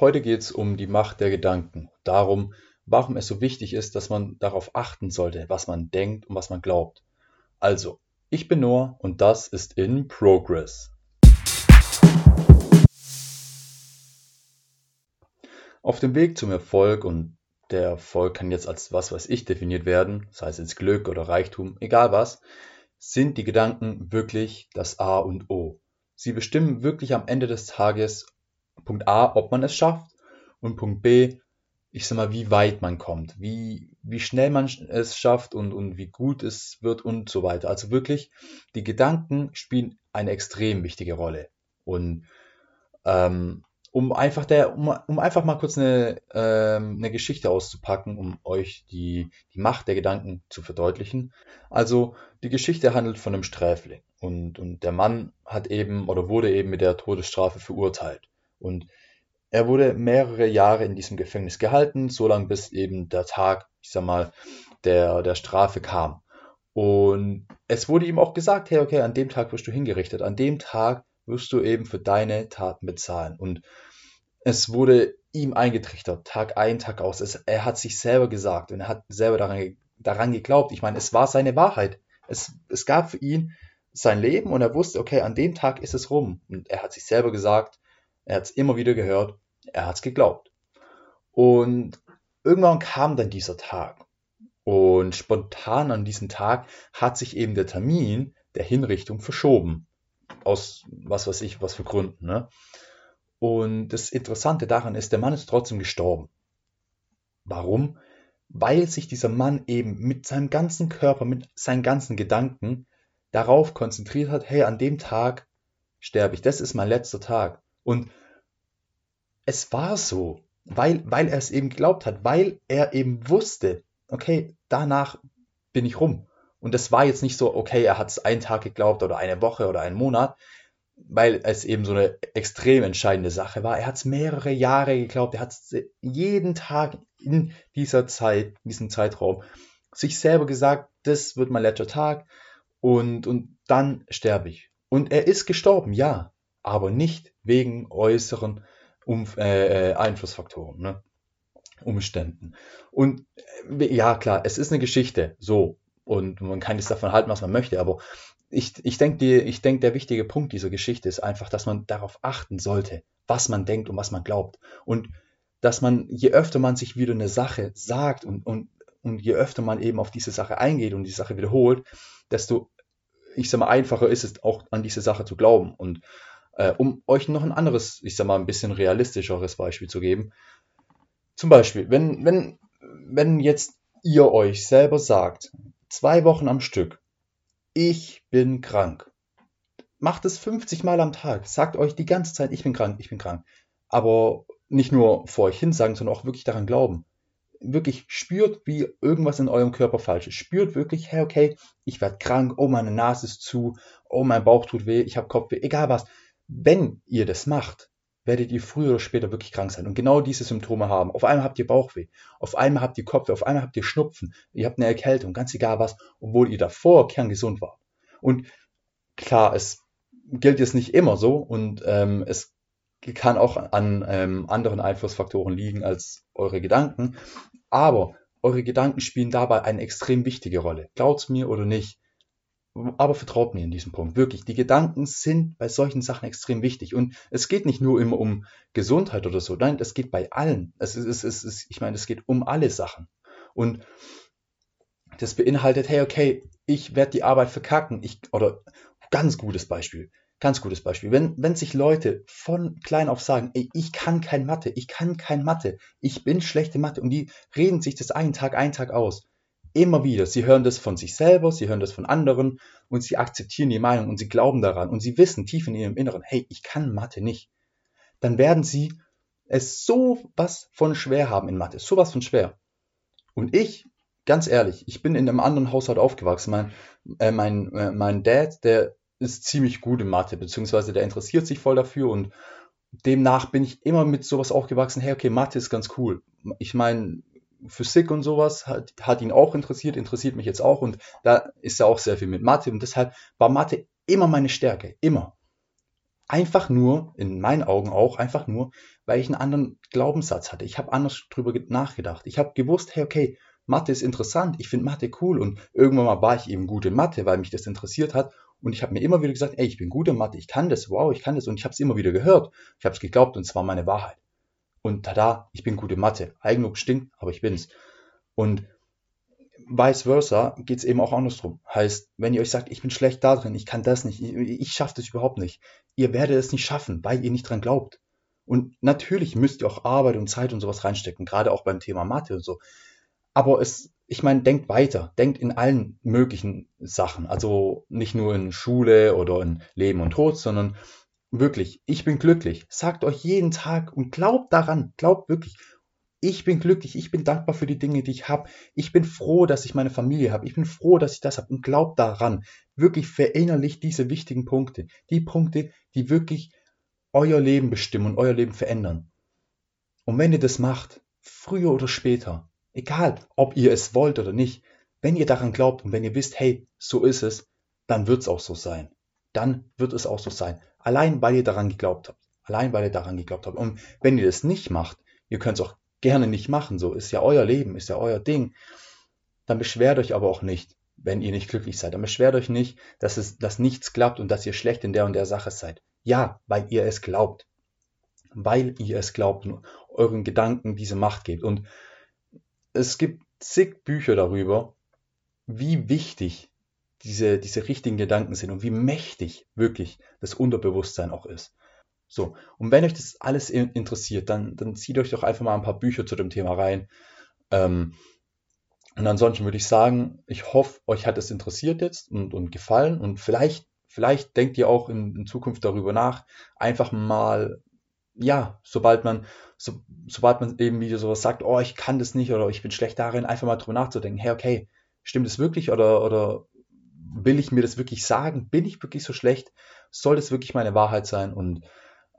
Heute geht es um die Macht der Gedanken, darum, warum es so wichtig ist, dass man darauf achten sollte, was man denkt und was man glaubt. Also, ich bin Noah und das ist in Progress. Auf dem Weg zum Erfolg und der Erfolg kann jetzt als was weiß ich definiert werden, sei es jetzt Glück oder Reichtum, egal was, sind die Gedanken wirklich das A und O. Sie bestimmen wirklich am Ende des Tages, Punkt A, ob man es schafft und Punkt B, ich sag mal, wie weit man kommt, wie, wie schnell man es schafft und, und wie gut es wird und so weiter. Also wirklich, die Gedanken spielen eine extrem wichtige Rolle. Und ähm, um einfach der, um, um einfach mal kurz eine, ähm, eine Geschichte auszupacken, um euch die, die Macht der Gedanken zu verdeutlichen. Also die Geschichte handelt von einem Sträfling und, und der Mann hat eben oder wurde eben mit der Todesstrafe verurteilt. Und er wurde mehrere Jahre in diesem Gefängnis gehalten, so lange bis eben der Tag, ich sag mal, der, der Strafe kam. Und es wurde ihm auch gesagt, hey, okay, an dem Tag wirst du hingerichtet, an dem Tag wirst du eben für deine Taten bezahlen. Und es wurde ihm eingetrichtert, Tag ein, Tag aus. Es, er hat sich selber gesagt und er hat selber daran, daran geglaubt. Ich meine, es war seine Wahrheit. Es, es gab für ihn sein Leben und er wusste, okay, an dem Tag ist es rum. Und er hat sich selber gesagt, er hat es immer wieder gehört, er hat es geglaubt. Und irgendwann kam dann dieser Tag. Und spontan an diesem Tag hat sich eben der Termin der Hinrichtung verschoben. Aus was weiß ich, was für Gründen. Ne? Und das Interessante daran ist, der Mann ist trotzdem gestorben. Warum? Weil sich dieser Mann eben mit seinem ganzen Körper, mit seinen ganzen Gedanken darauf konzentriert hat, hey, an dem Tag sterbe ich, das ist mein letzter Tag. Und es war so, weil, weil er es eben geglaubt hat, weil er eben wusste, okay, danach bin ich rum. Und das war jetzt nicht so, okay, er hat es einen Tag geglaubt oder eine Woche oder einen Monat, weil es eben so eine extrem entscheidende Sache war. Er hat es mehrere Jahre geglaubt, er hat es jeden Tag in dieser Zeit, in diesem Zeitraum, sich selber gesagt, das wird mein letzter Tag und, und dann sterbe ich. Und er ist gestorben, ja, aber nicht wegen äußeren um, äh, äh, Einflussfaktoren, ne? Umständen. Und äh, ja, klar, es ist eine Geschichte, so. Und man kann jetzt davon halten, was man möchte, aber ich, ich denke, denk, der wichtige Punkt dieser Geschichte ist einfach, dass man darauf achten sollte, was man denkt und was man glaubt. Und dass man, je öfter man sich wieder eine Sache sagt und, und, und je öfter man eben auf diese Sache eingeht und die Sache wiederholt, desto, ich sag mal, einfacher ist es auch an diese Sache zu glauben. Und äh, um euch noch ein anderes, ich sag mal, ein bisschen realistischeres Beispiel zu geben. Zum Beispiel, wenn, wenn, wenn jetzt ihr euch selber sagt, zwei Wochen am Stück, ich bin krank. Macht es 50 Mal am Tag. Sagt euch die ganze Zeit, ich bin krank, ich bin krank. Aber nicht nur vor euch hin sagen, sondern auch wirklich daran glauben. Wirklich spürt, wie irgendwas in eurem Körper falsch ist. Spürt wirklich, hey, okay, ich werde krank, oh, meine Nase ist zu, oh, mein Bauch tut weh, ich habe Kopfweh, egal was. Wenn ihr das macht, werdet ihr früher oder später wirklich krank sein. Und genau diese Symptome haben. Auf einmal habt ihr Bauchweh, auf einmal habt ihr Kopfweh, auf einmal habt ihr Schnupfen, ihr habt eine Erkältung, ganz egal was, obwohl ihr davor kerngesund wart. Und klar, es gilt jetzt nicht immer so. Und ähm, es kann auch an ähm, anderen Einflussfaktoren liegen als eure Gedanken, aber eure Gedanken spielen dabei eine extrem wichtige Rolle. Glaubt's mir oder nicht, aber vertraut mir in diesem Punkt. Wirklich, die Gedanken sind bei solchen Sachen extrem wichtig. Und es geht nicht nur immer um Gesundheit oder so. Nein, es geht bei allen. Es ist, es ist, es ist, ich meine, es geht um alle Sachen. Und das beinhaltet, hey, okay, ich werde die Arbeit verkacken. Ich, oder ganz gutes Beispiel. Ganz gutes Beispiel. Wenn, wenn sich Leute von klein auf sagen, ey, ich kann kein Mathe, ich kann kein Mathe, ich bin schlechte Mathe und die reden sich das einen Tag, einen Tag aus Immer wieder. Sie hören das von sich selber, sie hören das von anderen und sie akzeptieren die Meinung und sie glauben daran und sie wissen tief in ihrem Inneren, hey, ich kann Mathe nicht. Dann werden sie es so was von schwer haben in Mathe, so was von schwer. Und ich, ganz ehrlich, ich bin in einem anderen Haushalt aufgewachsen. Mein, äh, mein, äh, mein Dad, der ist ziemlich gut in Mathe, beziehungsweise der interessiert sich voll dafür und demnach bin ich immer mit sowas aufgewachsen, hey, okay, Mathe ist ganz cool. Ich meine, Physik und sowas hat, hat ihn auch interessiert, interessiert mich jetzt auch und da ist er auch sehr viel mit Mathe und deshalb war Mathe immer meine Stärke, immer. Einfach nur, in meinen Augen auch, einfach nur, weil ich einen anderen Glaubenssatz hatte. Ich habe anders drüber nachgedacht. Ich habe gewusst, hey, okay, Mathe ist interessant, ich finde Mathe cool und irgendwann mal war ich eben gut in Mathe, weil mich das interessiert hat und ich habe mir immer wieder gesagt, ey, ich bin gut in Mathe, ich kann das, wow, ich kann das und ich habe es immer wieder gehört. Ich habe es geglaubt und es war meine Wahrheit. Und tada, ich bin gut in Mathe. Eigenlob stinkt, aber ich bin's. Und vice versa geht es eben auch andersrum. Heißt, wenn ihr euch sagt, ich bin schlecht da drin, ich kann das nicht, ich, ich schaffe das überhaupt nicht, ihr werdet es nicht schaffen, weil ihr nicht dran glaubt. Und natürlich müsst ihr auch Arbeit und Zeit und sowas reinstecken, gerade auch beim Thema Mathe und so. Aber es, ich meine, denkt weiter, denkt in allen möglichen Sachen. Also nicht nur in Schule oder in Leben und Tod, sondern wirklich, ich bin glücklich. Sagt euch jeden Tag und glaubt daran, glaubt wirklich ich bin glücklich, ich bin dankbar für die Dinge, die ich habe. Ich bin froh, dass ich meine Familie habe. Ich bin froh, dass ich das habe und glaubt daran. Wirklich verinnerlicht diese wichtigen Punkte. Die Punkte, die wirklich euer Leben bestimmen und euer Leben verändern. Und wenn ihr das macht, früher oder später, egal ob ihr es wollt oder nicht, wenn ihr daran glaubt und wenn ihr wisst, hey, so ist es, dann wird es auch so sein. Dann wird es auch so sein. Allein weil ihr daran geglaubt habt. Allein weil ihr daran geglaubt habt. Und wenn ihr das nicht macht, ihr könnt es auch gerne nicht machen, so ist ja euer Leben, ist ja euer Ding, dann beschwert euch aber auch nicht, wenn ihr nicht glücklich seid. Dann beschwert euch nicht, dass es, dass nichts klappt und dass ihr schlecht in der und der Sache seid. Ja, weil ihr es glaubt. Weil ihr es glaubt und euren Gedanken diese Macht gebt. Und es gibt zig Bücher darüber, wie wichtig diese, diese richtigen Gedanken sind und wie mächtig wirklich das Unterbewusstsein auch ist. So, und wenn euch das alles interessiert, dann, dann zieht euch doch einfach mal ein paar Bücher zu dem Thema rein. Ähm, und ansonsten würde ich sagen, ich hoffe, euch hat es interessiert jetzt und, und gefallen. Und vielleicht, vielleicht denkt ihr auch in, in Zukunft darüber nach, einfach mal, ja, sobald man, so, sobald man eben wieder sowas sagt, oh, ich kann das nicht oder ich bin schlecht darin, einfach mal drüber nachzudenken, hey, okay, stimmt das wirklich oder, oder will ich mir das wirklich sagen? Bin ich wirklich so schlecht? Soll das wirklich meine Wahrheit sein? Und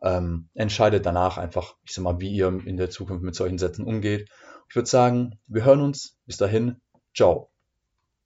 ähm, entscheidet danach einfach, ich sag mal, wie ihr in der Zukunft mit solchen Sätzen umgeht. Ich würde sagen, wir hören uns. Bis dahin, ciao.